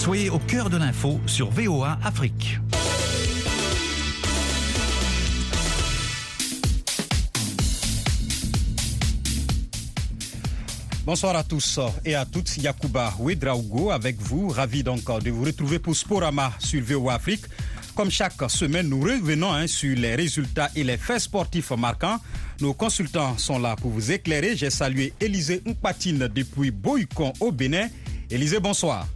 Soyez au cœur de l'info sur VOA Afrique. Bonsoir à tous et à toutes. Yakuba Ouedraogo avec vous. Ravi donc de vous retrouver pour Sporama sur VOA Afrique. Comme chaque semaine, nous revenons hein, sur les résultats et les faits sportifs marquants. Nos consultants sont là pour vous éclairer. J'ai salué Élisée Mpatine depuis Boycon au Bénin. Élisée, bonsoir.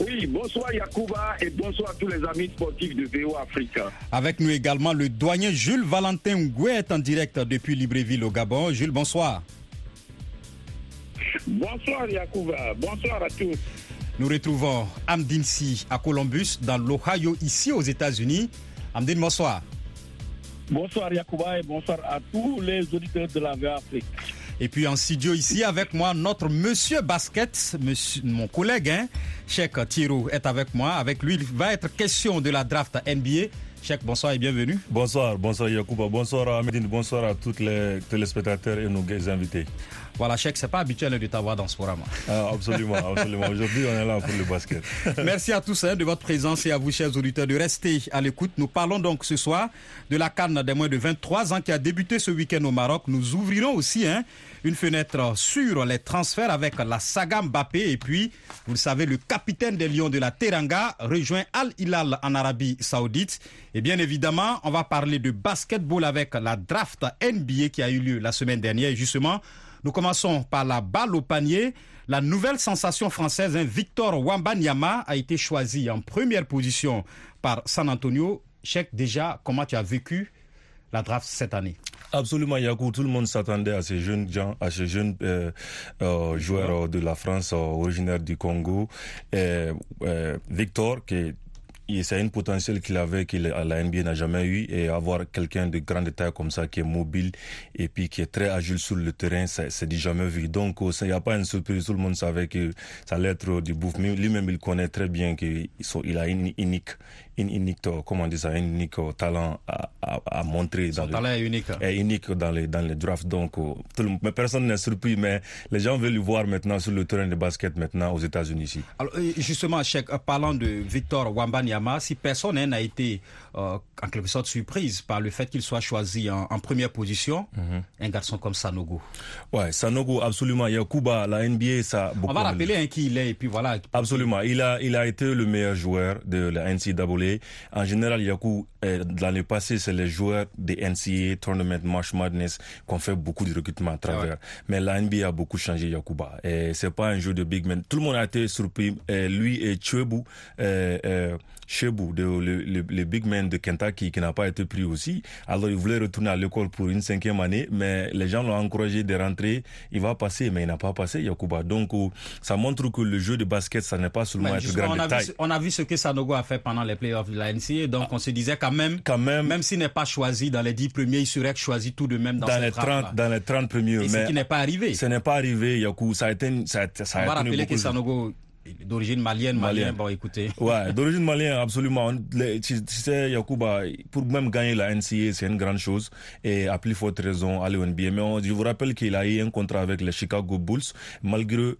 Oui, bonsoir Yacouba et bonsoir tous les amis sportifs de VO Africa. Avec nous également le doyen Jules Valentin Ngouet en direct depuis Libreville au Gabon. Jules, bonsoir. Bonsoir Yacouba, bonsoir à tous. Nous retrouvons Amdine Si à Columbus, dans l'Ohio, ici aux États-Unis. Amdine, bonsoir. Bonsoir Yacouba et bonsoir à tous les auditeurs de la VO Afrique. Et puis en studio ici avec moi, notre monsieur basket, monsieur, mon collègue, hein, Cheikh Thiro est avec moi. Avec lui, il va être question de la draft NBA. Cheikh, bonsoir et bienvenue. Bonsoir, bonsoir Yacouba, bonsoir à bonsoir à tous les téléspectateurs et nos invités. Voilà, Cheikh, c'est pas habituel de t'avoir dans ce programme. Ah, absolument, absolument. Aujourd'hui, on est là pour le basket. Merci à tous hein, de votre présence et à vous, chers auditeurs, de rester à l'écoute. Nous parlons donc ce soir de la Cannes des moins de 23 ans qui a débuté ce week-end au Maroc. Nous ouvrirons aussi hein, une fenêtre sur les transferts avec la saga Mbappé. Et puis, vous le savez, le capitaine des Lions de la Teranga rejoint Al Hilal en Arabie Saoudite. Et bien évidemment, on va parler de basketball avec la draft NBA qui a eu lieu la semaine dernière. Et justement, nous commençons par la balle au panier. La nouvelle sensation française, hein, Victor Wambanyama, a été choisi en première position par San Antonio. Cheikh, déjà, comment tu as vécu la draft cette année? Absolument, Yakou. Tout le monde s'attendait à ces jeunes gens, à ces jeunes euh, euh, joueurs de la France, euh, originaires du Congo. Et, Victor, qui est c'est un potentiel qu'il avait que la NBA n'a jamais eu et avoir quelqu'un de grande taille comme ça qui est mobile et puis qui est très agile sur le terrain, c'est du jamais vu. Donc il n'y a pas une surprise, tout le monde savait que ça allait être du bouffe. Lui-même il connaît très bien qu'il a une unique une unique, comment on dit ça, un unique talent à, à, à montrer. Son dans talent le, est unique. Est unique dans les, dans les drafts. Donc, tout le, mais personne n'est surpris, mais les gens veulent le voir maintenant sur le terrain de basket maintenant aux États-Unis ici. Alors, justement, Cheikh, parlant de Victor Wambanyama, si personne n'a été euh, en quelque sorte surprise par le fait qu'il soit choisi en, en première position, mm -hmm. un garçon comme Sanogo. Ouais, Sanogo, absolument. Yakuba, la NBA, ça. On va rappeler hein, qui il est et puis voilà. Absolument. Il a, il a été le meilleur joueur de la NCAA. En général, Yaku, dans le passé, c'est les joueurs des NCAA Tournament March Madness qui ont fait beaucoup de recrutement à travers. Ouais. Mais la NBA a beaucoup changé, Yakuba. C'est pas un jeu de big man. Tout le monde a été surpris. Et lui et Chuebu, euh, euh, Chebu, de, le, le, le, big man de Kentucky qui n'a pas été pris aussi. Alors il voulait retourner à l'école pour une cinquième année, mais les gens l'ont encouragé de rentrer. Il va passer, mais il n'a pas passé, Yakuba. Donc ça montre que le jeu de basket, ça n'est pas seulement être grand on a, vu, on a vu ce que Sanogo a fait pendant les playoffs de la NCAA, donc ah, on se disait quand même, quand même, même s'il n'est pas choisi dans les 10 premiers, il serait choisi tout de même dans, dans les 30, dans les 30 premiers. Et mais ce qui n'est pas arrivé. Ce n'est pas arrivé, Yaku. Ça a été, ça a, ça a on va rappeler que Sanogo d'origine malienne, malien. Malien. Bon, écoutez. Ouais, d'origine malienne, absolument. Les- Tu tu sais, Yakuba, pour même gagner la NCA, c'est une grande chose. Et à plus forte raison, aller au NBA. Mais on- je vous rappelle qu'il a eu un contrat avec les Chicago Bulls, malgré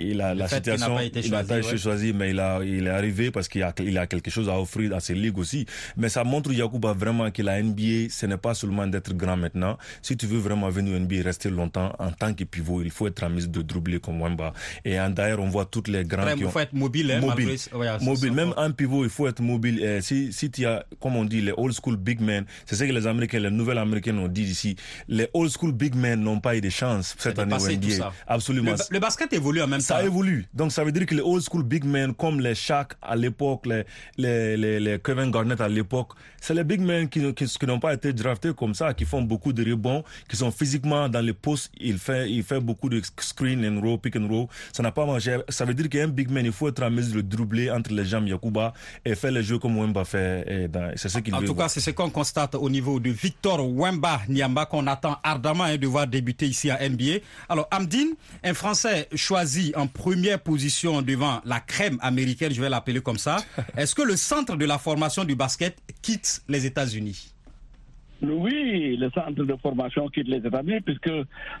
il a, Le la fait qu'il n'a situation. pas été il n'a choisi, pas été ouais. choisi, mais il, a, il est arrivé parce qu'il a, il a quelque chose à offrir à ses ligues aussi. Mais ça montre, Yakuba, vraiment que la NBA, ce n'est pas seulement d'être grand maintenant. Si tu veux vraiment venir au NBA rester longtemps en tant que pivot, il faut être en mesure de dribbler comme Wemba. Et d'ailleurs, on voit toutes les grands Après, qui il faut être mobile, hein, mobile, malgré- ouais, c'est- mobile. Même un pivot, il faut être mobile. Et si, si tu as, comme on dit, les old school big men, c'est ce que les Américains, les nouvelles Américaines ont dit ici. Les old school big men n'ont pas eu de chance cette année au NBA. ça. Absolument. Le, le basket évolue en même Ça temps. évolue. Donc ça veut dire que les old school big men comme les Shaq à l'époque, les, les, les, les Kevin Garnett à l'époque, c'est les big men qui, qui, qui n'ont pas été draftés comme ça, qui font beaucoup de rebonds, qui sont physiquement dans les postes, il fait, il fait beaucoup de screen and roll, pick and roll. Ça n'a pas marché. Ça veut dire qu'un big man, il faut être en mesure de dribbler entre les jambes Yakuba et faire les jeux comme Wemba fait. Dans- C'est ce qu'il En veut tout voir. cas, c'est ce qu'on constate au niveau de Victor Wemba Niamba qu'on attend ardemment hein, de voir débuter ici à NBA. Alors, Amdine, un Français choisi en première position devant la crème américaine, je vais l'appeler comme ça. Est-ce que le centre de la formation du basket quitte les États-Unis? Oui, le centre de formation quitte les États-Unis, puisque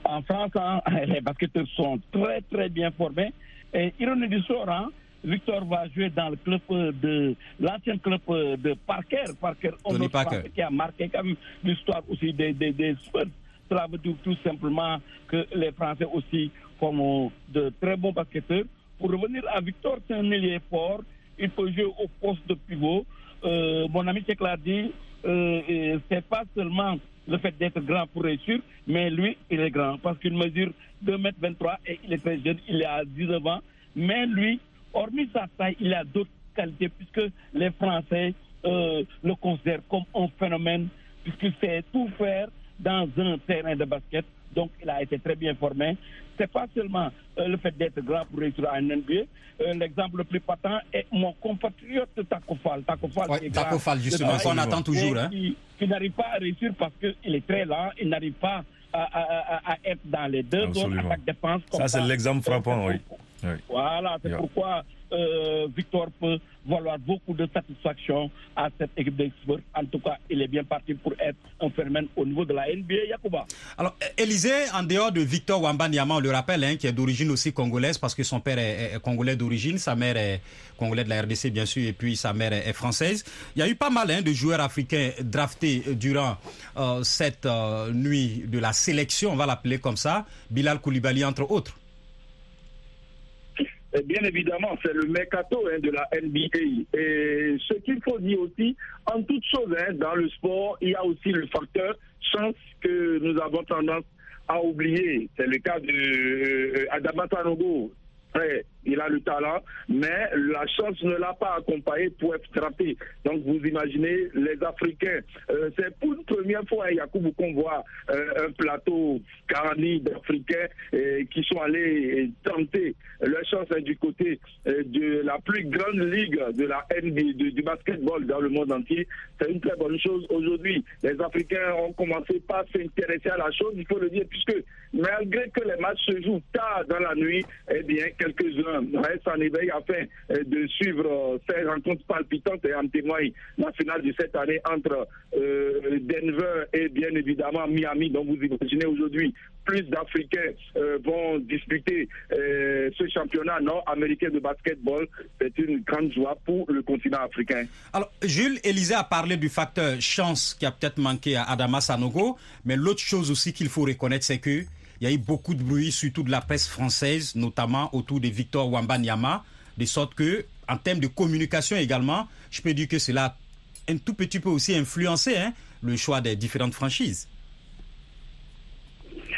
en France, hein, les basketteurs sont très, très bien formés. Et ironie du sort, hein, Victor va jouer dans le club de l'ancien club de Parker, Parker, Tony Parker. qui a marqué comme l'histoire aussi des, des, des Spurs. Cela veut dire tout simplement que les Français aussi font de très bons basketteurs. Pour revenir à Victor, c'est un ailier fort. Il peut jouer au poste de pivot. Euh, mon ami Cheikh l'a dit, euh, c'est pas seulement le fait d'être grand pour réussir, mais lui, il est grand parce qu'il mesure 2m23 et il est très jeune, il à 19 ans. Mais lui, hormis sa taille, il a d'autres qualités puisque les Français euh, le considèrent comme un phénomène puisqu'il sait tout faire dans un terrain de basket. Donc, il a été très bien formé. C'est pas seulement euh, le fait d'être grand pour réussir à un NBA. Euh, L'exemple le plus patent est mon compatriote Takofal. Takofal, ouais, Takofal justement, qu'on attend toujours. et Hein. Qui, qui n'arrive pas à réussir parce qu'il est très lent. Il n'arrive pas à, à, à, à, être dans les deux zones Absolument. attaque-défense. comme Ça, c'est l'exemple frappant, oui. oui. Voilà, c'est Yeah. pourquoi euh, Victor peut valoir beaucoup de satisfaction à cette équipe d'Export. En tout cas, il est bien parti pour être un phénomène au niveau de la NBA, Yakuba. Alors, Élisée, en dehors de Victor Wambanyama, on le rappelle, hein, qui est d'origine aussi congolaise, parce que son père est, congolais d'origine, sa mère est congolaise de la RDC, bien sûr, et puis sa mère est, est française. Il y a eu pas mal hein, de joueurs africains draftés durant euh, cette euh, nuit de la sélection, on va l'appeler comme ça, Bilal Koulibaly, entre autres. Et bien évidemment, c'est le mercato hein, de la NBA. Et ce qu'il faut dire aussi, en toute chose, hein, dans le sport, il y a aussi le facteur chance que nous avons tendance à oublier. C'est le cas de euh, Adama. Ouais, il a le talent, mais la chance ne l'a pas accompagné pour être drafté. Donc vous imaginez, les Africains, euh, c'est pour une première fois à Yacoubou qu'on voit euh, un plateau garni d'Africains euh, qui sont allés tenter leur chance hein, du côté de la plus grande ligue de la NBA, du basketball dans le monde entier. C'est une très bonne chose. Aujourd'hui, les Africains ont commencé par s'intéresser à la chose, il faut le dire, puisque malgré que les matchs se jouent tard dans la nuit, eh bien, quelques-uns restent en éveil afin euh, de suivre euh, ces rencontres palpitantes et en témoigne la finale de cette année entre euh, Denver et bien évidemment Miami. Donc vous imaginez aujourd'hui, plus d'Africains euh, vont disputer euh, ce championnat nord-américain de basketball. C'est une grande joie pour le continent africain. Alors, Jules, Élisée a parlé du facteur chance qui a peut-être manqué à Adama Sanogo, mais l'autre chose aussi qu'il faut reconnaître, c'est que il y a eu beaucoup de bruit, surtout de la presse française, notamment autour de Victor Wambanyama, de sorte que, en termes de communication également, je peux dire que cela a un tout petit peu aussi influencé hein, le choix des différentes franchises.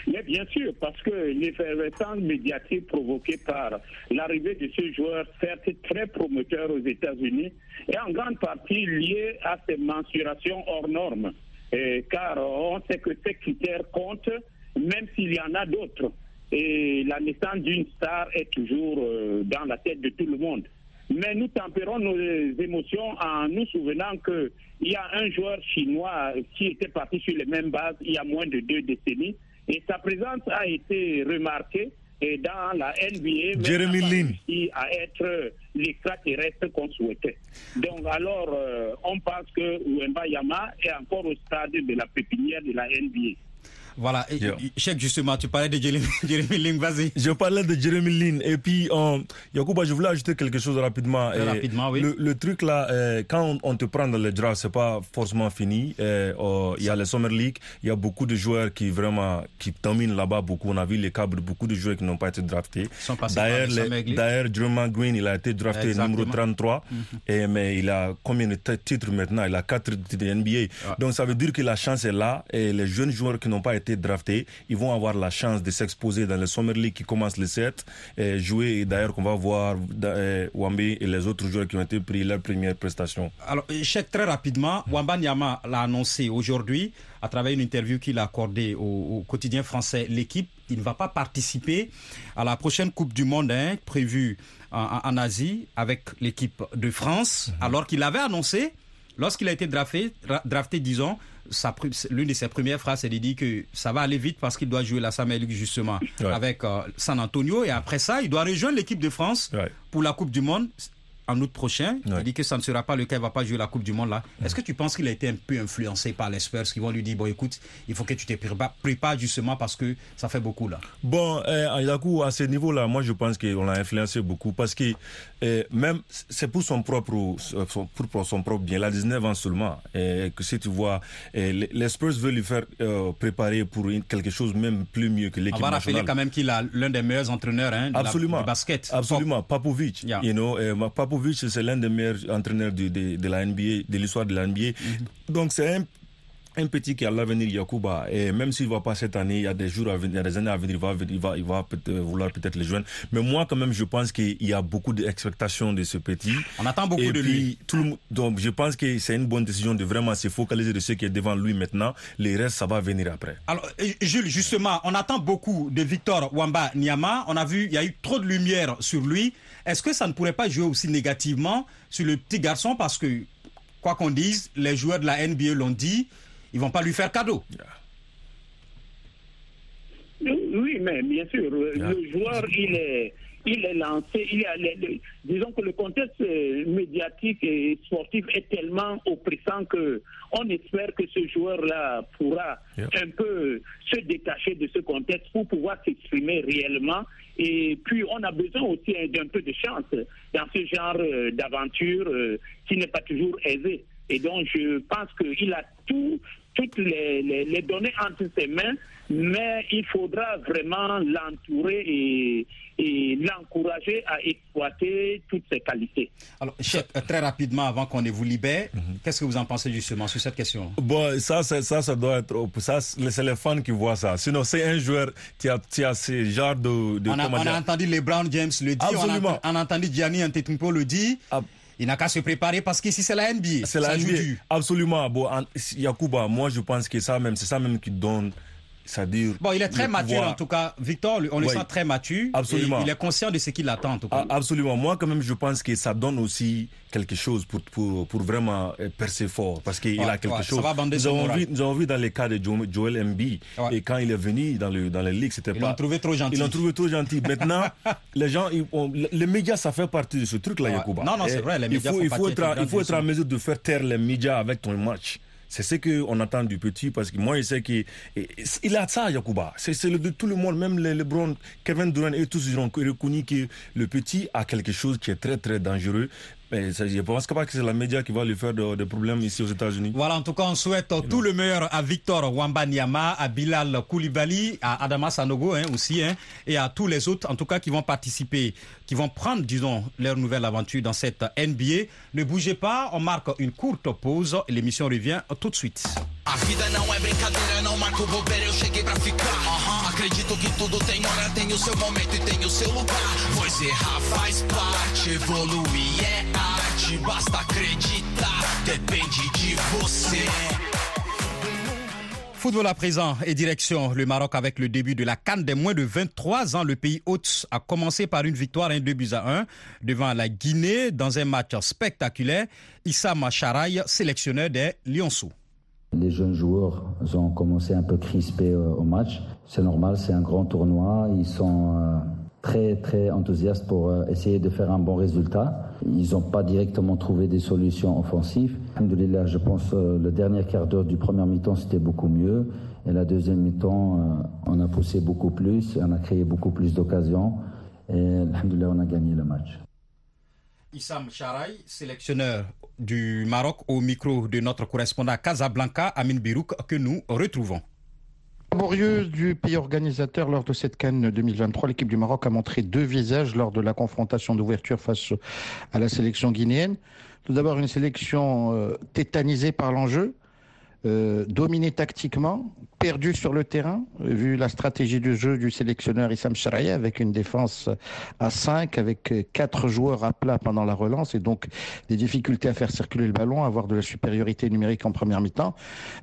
Mais bien sûr, parce que l'effervescence médiatique provoquée par l'arrivée de ce joueur, certes très prometteur aux États-Unis, est en grande partie liée à ces mensurations hors normes. Car on sait que ces critères comptent, même s'il y en a d'autres. Et la naissance d'une star est toujours euh, dans la tête de tout le monde. Mais nous tempérons nos émotions en nous souvenant qu'il y a un joueur chinois qui était parti sur les mêmes bases il y a moins de deux décennies et sa présence a été remarquée et dans la NBA, Jeremy Lin. à être l'extraterrestre qu'on souhaitait. Donc alors, euh, on pense que Wemba Yama est encore au stade de la pépinière de la NBA. Voilà. Et, Yeah. Cheikh, justement, tu parlais de Jérémy, Jérémy Ling, vas-y. Je parlais de Jeremy Lin et puis euh, Yacouba, je voulais ajouter quelque chose rapidement. Très rapidement, oui. Le, le truc là, euh, quand on, on te prend dans le draft, c'est pas forcément fini. Euh, euh, Il y a les Summer League, il y a beaucoup de joueurs qui vraiment qui dominent là-bas beaucoup. On a vu les câbles de beaucoup de joueurs qui n'ont pas été draftés. D'ailleurs, Draymond Green, il a été drafté Exactement. numéro 33, et, mais il a combien de titres maintenant? Il a quatre titres de NBA. Donc ça veut dire que la chance est là et les jeunes joueurs qui n'ont pas été draftés, ils vont avoir la chance de s'exposer dans le Summer League qui commence le 7, et jouer. Et d'ailleurs, qu'on va voir euh, Wambe et les autres joueurs qui ont été pris leur première prestation. Alors, Cheikh, très rapidement, Wambanyama l'a annoncé aujourd'hui à travers une interview qu'il a accordée au, au quotidien français L'équipe. Il ne va pas participer à la prochaine Coupe du Monde hein, prévue en, Asie avec l'équipe de France, alors qu'il avait annoncé, lorsqu'il a été drafté, ra- drafté disons, l'une de ses premières phrases, c'est de dire que ça va aller vite parce qu'il doit jouer la League justement Ouais. avec euh, San Antonio et après ça, il doit rejoindre l'équipe de France Ouais. pour la Coupe du Monde en août prochain. Il dit que ça ne sera pas le cas, il ne va pas jouer la Coupe du Monde là. Est-ce que tu penses qu'il a été un peu influencé par les Spurs qui vont lui dire, bon écoute, il faut que tu te prépares justement parce que ça fait beaucoup là? Bon, coup, à ce niveau-là, moi je pense qu'on l'a influencé beaucoup parce que euh, même c'est pour son propre, pour son propre bien. Il a 19 ans seulement. Et que si tu vois, les Spurs veulent lui faire euh, préparer pour quelque chose même plus mieux que l'équipe nationale. On va rappeler quand même qu'il a l'un des meilleurs entraîneurs hein, du basket. Absolument, Papovic. You know, C'est l'un des meilleurs entraîneurs de, de, la NBA, de l'histoire de la NBA. Mhm. Donc c'est un un petit qui a l'avenir Yakuba. Et même s'il va pas cette année il y a des jours à venir il y a des années à venir il va il va il va peut vouloir peut-être les joindre. Mais moi quand même je pense qu'il y a beaucoup d'expectations de ce petit. On attend beaucoup de lui. tout donc je pense que c'est une bonne décision de vraiment se focaliser de ce qui est devant lui maintenant. Les restes ça va venir après. Alors Jules justement on attend beaucoup de Victor Wamba Niama. On a vu il y a eu trop de lumière sur lui. Est-ce que ça ne pourrait pas jouer aussi négativement sur le petit garçon? Parce que quoi qu'on dise les joueurs de la NBA l'ont dit ils vont pas lui faire cadeau. Oui, mais bien sûr, le joueur, il est, il est lancé. Il a, disons que le contexte euh, médiatique et sportif est tellement oppressant que on espère que ce joueur-là pourra un peu se détacher de ce contexte pour pouvoir s'exprimer réellement. Et puis, on a besoin aussi d'un peu de chance dans ce genre euh, d'aventure euh, qui n'est pas toujours aisé. Et donc, je pense qu'il a tout, toutes les, données entre ses mains, mais il faudra vraiment l'entourer et, l'encourager à exploiter toutes ses qualités. Alors, chef, très rapidement, avant qu'on ne vous libère, qu'est-ce que vous en pensez justement sur cette question? Bon, ça, ça, ça doit être. Ça, c'est les fans qui voient ça. Sinon, c'est un joueur qui a, qui a ce genre de. de on, a, on a, entendu LeBron James le dire, on a, on a, entendu Gianni Antetokounmpo le dire. Ah, il n'a qu'à se préparer parce qu'ici c'est la NBA. C'est la NBA. Absolument. Bon, Yacouba, moi je pense que ça même, c'est ça même qui donne c'est-à-dire. Bon, il est très mature en tout cas. Victor, on le sent très mature. Absolument. il est conscient de ce qu'il attend en tout cas. Absolument. Moi, quand même, je pense que ça donne aussi quelque chose pour, pour, pour vraiment euh, percer fort. Parce qu'il a quelque chose. Ça va nous, avons vu, nous avons vu dans les cas de Joel Mb. Et quand il est venu dans, le, dans les ligues, c'était pas. Ils l'ont trouvé trop gentil. Ils l'ont trouvé trop gentil. Maintenant, les gens, les médias, ça fait partie de ce truc-là, Yacouba. Non, non, c'est vrai. Les médias il faut, il faut, être, il faut être en mesure de faire taire les médias avec ton match. C'est ce qu'on attend du petit parce que moi, je sais qu'il a ça, Yacouba. C'est le de tout le monde, même les Lebron, Kevin Durant et tous, ils ont reconnu que le petit a quelque chose qui est très, très dangereux. Mais je ne pense pas que c'est la média qui va lui faire des problèmes ici aux États-Unis. Voilà, en tout cas, on souhaite tout le meilleur à Victor Wambanyama, à Bilal Koulibaly, à Adama Sanogo hein, aussi, hein, et à tous les autres, en tout cas, qui vont participer, qui vont prendre, disons, leur nouvelle aventure dans cette NBA. Ne bougez pas, on marque une courte pause. L'émission revient tout de suite. A vida não é brincadeira, não marco bobeira, eu cheguei pra ficar. Uhum. Acredito que tudo tem hora, tem o seu momento e tem o seu lugar. Pois errar faz parte, evoluir é arte. Basta acreditar, depende de você. Football à présent et direction le Maroc avec le début de la Cannes des moins de 23 ans. Le pays hôte a commencé par une victoire, un 2 buts à 1 devant la Guinée dans un match spectaculaire. Issa Macharay, sélectionneur des Lyonceaux. Les jeunes joueurs ont commencé un peu crispés euh, au match. C'est normal, c'est un grand tournoi. Ils sont euh, très très enthousiastes pour euh, essayer de faire un bon résultat. Ils n'ont pas directement trouvé des solutions offensives. Je pense le dernier quart d'heure du premier mi-temps c'était beaucoup mieux. Et la deuxième mi-temps, on a poussé beaucoup plus, on a créé beaucoup plus d'occasions. Et Alhamdoulilah, on a gagné le match. Issam Charay, sélectionneur du Maroc, au micro de notre correspondant Casablanca, Amin Birouk, que nous retrouvons. Laborieux du pays organisateur lors de cette Cannes 2023, l'équipe du Maroc a montré deux visages lors de la confrontation d'ouverture face à la sélection guinéenne. Tout d'abord, une sélection euh, tétanisée par l'enjeu, euh, dominé tactiquement, perdu sur le terrain, vu la stratégie du jeu du sélectionneur Issam Charaya, avec une défense à 5, avec quatre joueurs à plat pendant la relance, et donc des difficultés à faire circuler le ballon, avoir de la supériorité numérique en première mi-temps.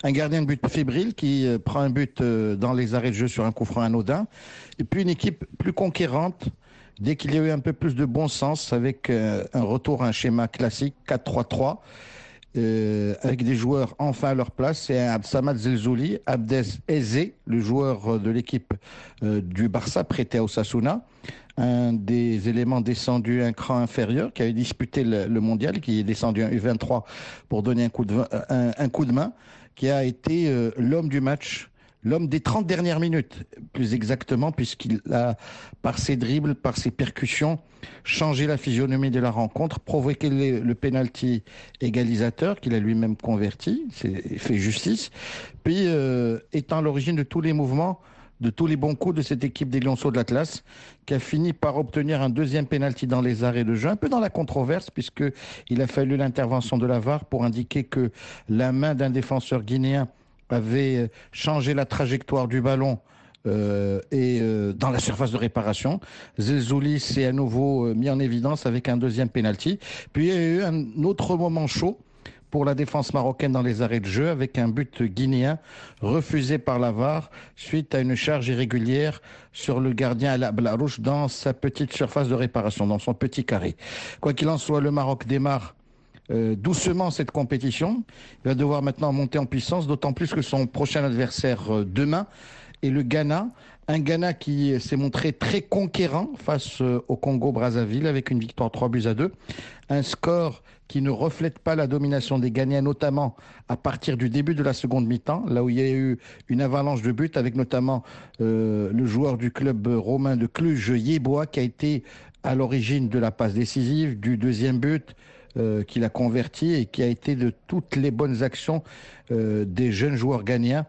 Un gardien de but fébrile qui euh, prend un but euh, dans les arrêts de jeu sur un coup franc anodin, et puis une équipe plus conquérante, dès qu'il y a eu un peu plus de bon sens, avec un retour à un schéma classique 4-3-3, euh, avec des joueurs enfin à leur place. C'est Absamad Zelzouli, Abdes Eze, le joueur de l'équipe euh, du Barça prêté à Osasuna, un des éléments descendus un cran inférieur, qui avait disputé le, mondial, qui est descendu un U23 pour donner un coup de, main, qui a été euh, l'homme du match l'homme des 30 dernières minutes, plus exactement, puisqu'il a, par ses dribbles, par ses percussions, changé la physionomie de la rencontre, provoqué le, penalty égalisateur qu'il a lui-même converti, c'est fait justice, puis euh, étant l'origine de tous les mouvements, de tous les bons coups de cette équipe des Lionceaux de l'Atlas, qui a fini par obtenir un deuxième penalty dans les arrêts de jeu, un peu dans la controverse, puisqu'il a fallu l'intervention de la VAR pour indiquer que la main d'un défenseur guinéen avait euh, changé la trajectoire du ballon euh, et euh, dans la surface de réparation. Zelzouli s'est à nouveau mis en évidence avec un deuxième penalty. Puis il y a eu un autre moment chaud pour la défense marocaine dans les arrêts de jeu avec un but guinéen refusé par la VAR suite à une charge irrégulière sur le gardien à la Blarouche dans sa petite surface de réparation, dans son petit carré. Quoi qu'il en soit, le Maroc démarre euh, doucement cette compétition. Il va devoir maintenant monter en puissance, d'autant plus que son prochain adversaire euh, demain est le Ghana. Un Ghana qui s'est montré très conquérant face euh, au Congo-Brazzaville avec une victoire 3 buts à 2. Un score qui ne reflète pas la domination des Ghanéens, notamment à partir du début de la seconde mi-temps, là où il y a eu une avalanche de buts, avec notamment le joueur du club romain de Cluj, Yeboah, qui a été à l'origine de la passe décisive, du deuxième but, euh, qu'il a converti et qui a été de toutes les bonnes actions euh, des jeunes joueurs gagnants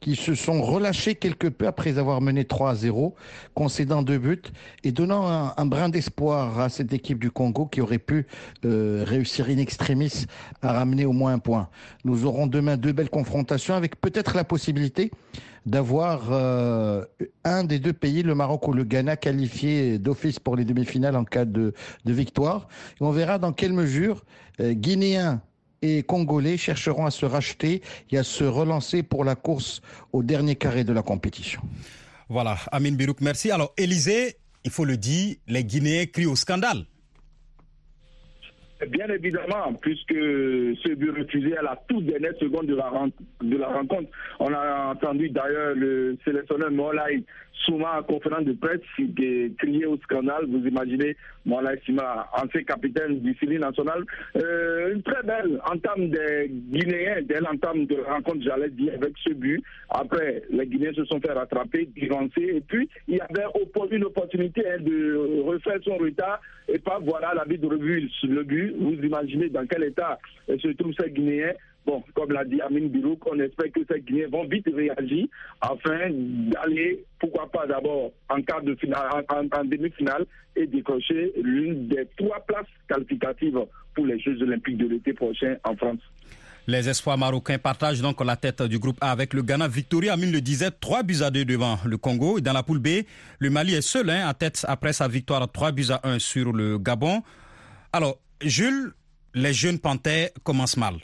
qui se sont relâchés quelque peu après avoir mené 3 à 0, concédant deux buts et donnant un, brin d'espoir à cette équipe du Congo qui aurait pu euh, réussir in extremis à ramener au moins un point. Nous aurons demain deux belles confrontations avec peut-être la possibilité d'avoir euh, un des deux pays, le Maroc ou le Ghana, qualifié d'office pour les demi-finales en cas de, victoire. On verra dans quelle mesure euh, Guinéens et Congolais chercheront à se racheter et à se relancer pour la course au dernier carré de la compétition. Voilà, Amin Birouk, merci. Alors, Élysée, il faut le dire, les Guinéens crient au scandale. Bien évidemment, puisque ce but refusé à la toute dernière seconde de la, rencontre. On a entendu d'ailleurs le sélectionneur Molay souvent en conférence de presse crier au scandale. Vous imaginez Molay Sima, ancien capitaine du civil national. Euh, une très belle entame des Guinéens dès l'entame de rencontre, j'allais dire, avec ce but. Après, les Guinéens se sont fait rattraper, divancer. Et puis, il y avait une opportunité hein, de refaire son retard. Et pas voilà la vie de revue le but. Vous imaginez dans quel état se trouvent ces Guinéens. Bon, comme l'a dit Amin Birouk, on espère que ces Guinéens vont vite réagir afin d'aller, pourquoi pas d'abord en quart de finale, en, demi-finale et décrocher l'une des trois places qualificatives pour les Jeux Olympiques de l'été prochain en France. Les espoirs marocains partagent donc la tête du groupe A avec le Ghana. Victoria Amin le disait, 3 buts à 2 devant le Congo. Dans la poule B, le Mali est seul hein, à tête après sa victoire 3 buts à 1 sur le Gabon. Alors, Jules, les jeunes Panthères commencent mal.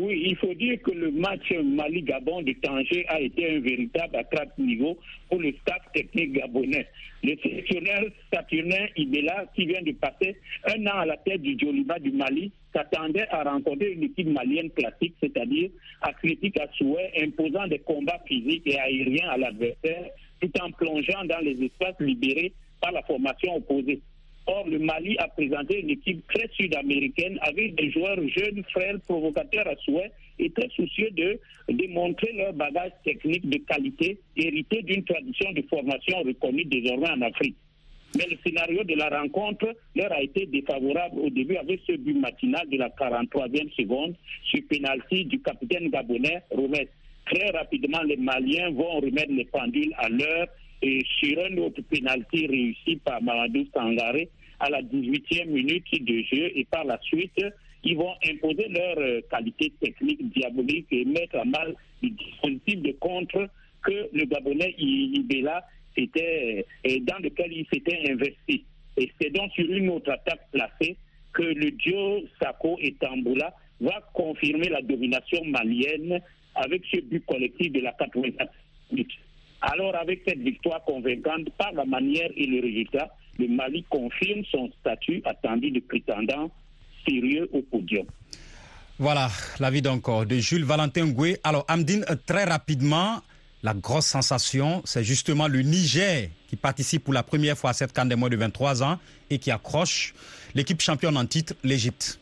Oui, il faut dire que le match Mali-Gabon de Tanger a été un véritable attrape niveau pour le staff technique gabonais. Le sélectionneur Saturnin Ibela, qui vient de passer un an à la tête du Joliba du Mali, s'attendait à rencontrer une équipe malienne classique, c'est-à-dire athlétique à souhait, imposant des combats physiques et aériens à l'adversaire, tout en plongeant dans les espaces libérés par la formation opposée. Or, le Mali a présenté une équipe très sud-américaine avec des joueurs jeunes, frères, provocateurs à souhait et très soucieux de démontrer leur bagage technique de qualité, hérité d'une tradition de formation reconnue désormais en Afrique. Mais le scénario de la rencontre leur a été défavorable au début avec ce but matinal de la 43e seconde sur pénalty du capitaine gabonais Romet. Très rapidement, les Maliens vont remettre les pendules à l'heure et sur un autre pénalty réussi par Mamadou Sangaré, à la 18e minute de jeu et par la suite, ils vont imposer leur euh, qualité technique diabolique et mettre à mal le dispositif de contre que le Gabonais Ibela était, euh, dans lequel il s'était investi. Et c'est donc sur une autre attaque placée que le duo Sako et Tamboula va confirmer la domination malienne avec ce but collectif de la 84 minutes. Alors, avec cette victoire convaincante par la manière et le résultat, le Mali confirme son statut attendu de prétendant sérieux au podium. Voilà, l'avis donc de Jules Valentin Goué. Alors, Amdine, très rapidement, la grosse sensation, c'est justement le Niger qui participe pour la première fois à cette canne des moins de 23 ans et qui accroche l'équipe championne en titre, l'Égypte.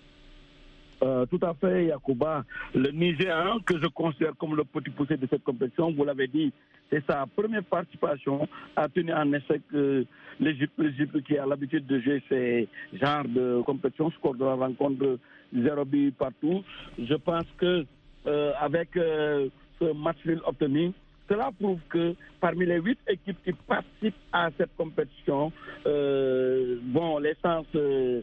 Euh, tout à fait, Yacouba. Le Niger, hein, que je considère comme le petit poussé de cette compétition, vous l'avez dit, c'est sa première participation à tenir en échec euh, l'Égypte. Qui a l'habitude de jouer ces genres de compétitions, score de la rencontre zéro but partout. Je pense que euh, avec ce match nul obtenu, cela prouve que parmi les huit équipes qui participent à cette compétition, bon, l'essence euh,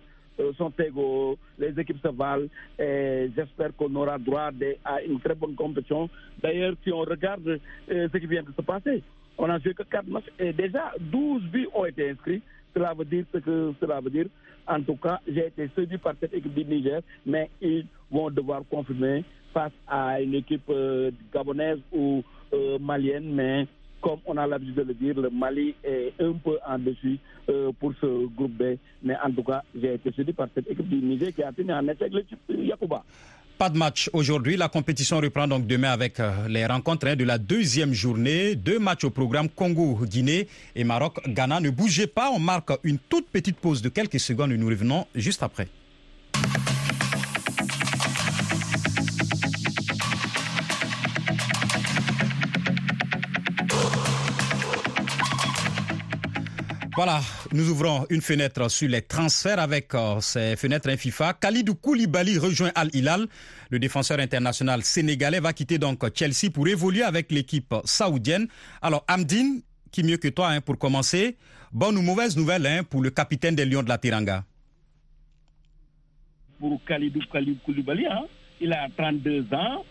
sont égaux, les équipes se valent et j'espère qu'on aura droit à une très bonne compétition. D'ailleurs, si on regarde euh, ce qui vient de se passer, on a joué que 4 matchs et déjà 12 buts ont été inscrits. Cela veut dire ce que cela veut dire. En tout cas, j'ai été séduit par cette équipe du Niger, mais ils vont devoir confirmer face à une équipe euh, gabonaise ou malienne, mais comme on a l'habitude de le dire, le Mali est un peu en dessus euh, pour ce groupe B. Mais en tout cas, j'ai été séduit par cette équipe du Niger qui a tenu en échec l'équipe Yacouba. Pas de match aujourd'hui. La compétition reprend donc demain avec euh, les rencontres hein, de la deuxième journée. Deux matchs au programme Congo-Guinée et Maroc-Ghana. Ne bougez pas, on marque une toute petite pause de quelques secondes et nous revenons juste après. Voilà, nous ouvrons une fenêtre sur les transferts avec euh, ces fenêtres en FIFA. Khalidou Koulibaly rejoint Al Hilal. Le défenseur international sénégalais va quitter donc Chelsea pour évoluer avec l'équipe saoudienne. Alors, Amdine, qui mieux que toi hein, pour commencer, bonne ou mauvaise nouvelle hein, pour le capitaine des Lions de la Tiranga Pour Khalidou Koulibaly, hein, il a 32 ans,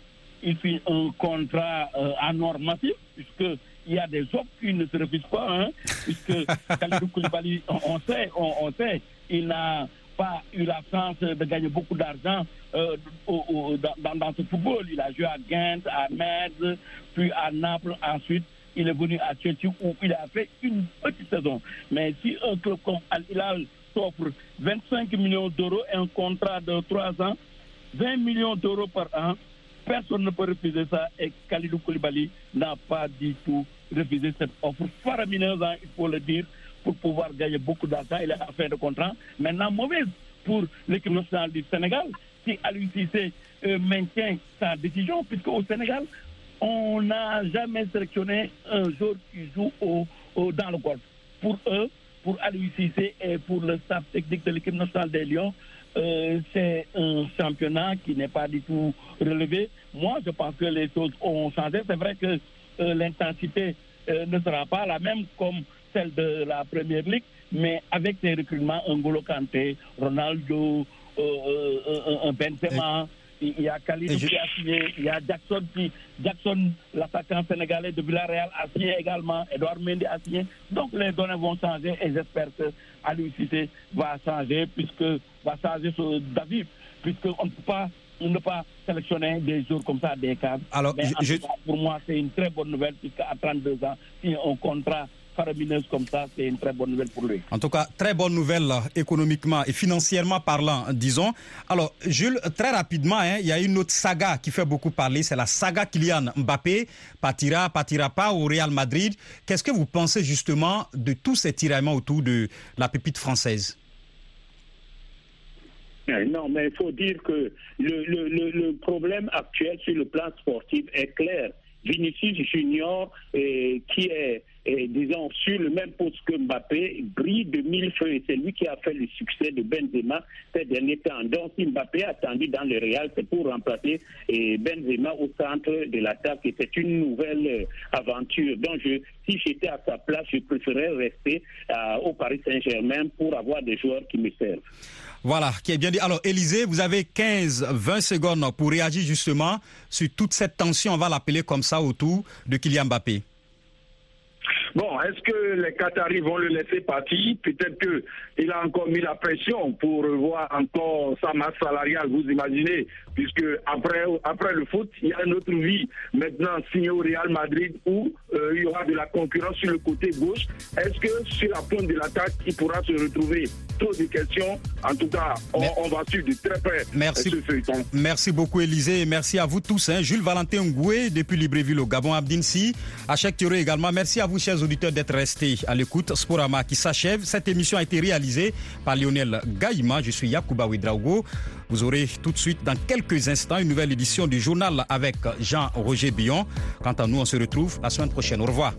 il fait un contrat euh, anormatif puisque il y a des offres qui ne se refusent pas, hein, puisque Khalidou Koulibaly, on, sait, on, sait, il n'a pas eu la chance de gagner beaucoup d'argent euh, dans, dans, ce football. Il a joué à Ghent, à Metz, puis à Naples ensuite. Il est venu à Chelsea où il a fait une petite saison. Mais si un club comme Al Hilal s'offre 25 millions d'euros et un contrat de 3 ans, 20 millions d'euros par an, Personne ne peut refuser ça et Khalidou Koulibaly n'a pas du tout refusé cette offre faramineuse, hein, il faut le dire, pour pouvoir gagner beaucoup d'argent. Il est à fin de contrat. Maintenant, mauvaise pour l'équipe nationale du Sénégal, si Aliou euh, maintient sa décision, puisque au Sénégal, on n'a jamais sélectionné un joueur qui joue au, dans le golf. Pour eux, pour Aliou et pour le staff technique de l'équipe nationale des Lions, euh, c'est un championnat qui n'est pas du tout relevé. Moi, je pense que les choses ont changé. C'est vrai que euh, l'intensité euh, ne sera pas la même comme celle de la Première Ligue, mais avec ces recrutements, un Golo Kanté, Ronaldo, un Benzema, il y a Khalidou qui a signé, il y a Jackson qui, Jackson, l'attaquant sénégalais de Villarreal a signé également, Edouard Mendy a signé. Donc les données vont changer et j'espère que Aliou Cissé va changer puisque va changer d'avis puisqu'on ne peut pas ne pas sélectionner des jours comme ça des cadres. Alors, pour moi, c'est une très bonne nouvelle puisqu'à 32 ans, si on contrat faramineuse comme ça, c'est une très bonne nouvelle pour lui. En tout cas, très bonne nouvelle économiquement et financièrement parlant, disons. Alors, Jules, très rapidement, hein, il y a une autre saga qui fait beaucoup parler, c'est la saga Kylian Mbappé. Partira, partira pas au Real Madrid. Qu'est-ce que vous pensez justement de tous ces tiraillements autour de la pépite française? Non, mais il faut dire que le, le, le, problème actuel sur le plan sportif est clair. Vinicius Junior, eh, qui est et disons, sur le même poste que Mbappé, brille de mille feux. Et c'est lui qui a fait le succès de Benzema ces derniers temps. Donc, si Mbappé a attendu dans le Real, c'est pour remplacer Benzema au centre de l'attaque. Et c'est une nouvelle euh, aventure. Donc, je, si j'étais à sa place, je préférerais rester euh, au Paris Saint-Germain pour avoir des joueurs qui me servent. Voilà, qui est bien dit. Alors, Élisée, vous avez 15-20 secondes pour réagir justement sur toute cette tension, on va l'appeler comme ça, autour de Kylian Mbappé. Bon, est-ce que les Qataris vont le laisser partir? Peut-être qu'il a encore mis la pression pour revoir encore sa masse salariale, vous imaginez, puisque après, après le foot, il y a une autre vie maintenant signée au Real Madrid où euh, il y aura de la concurrence sur le côté gauche. Est-ce que sur la pointe de l'attaque, il pourra se retrouver? Trop de questions. En tout cas, on, va suivre de très près merci. ce feuilleton. Merci beaucoup, Élisée, et merci à vous tous. Hein. Jules Valentin Ngoué, depuis Libreville au Gabon, Abdinsi, Achek Thioré également. Merci à vous, chers auditeurs, d'être restés à l'écoute. Sporama qui s'achève. Cette émission a été réalisée par Lionel Gaïma. Je suis Yacouba Ouidraogo. Vous aurez tout de suite, dans quelques instants, une nouvelle édition du journal avec Jean-Roger Billon. Quant à nous, on se retrouve la semaine prochaine. Au revoir.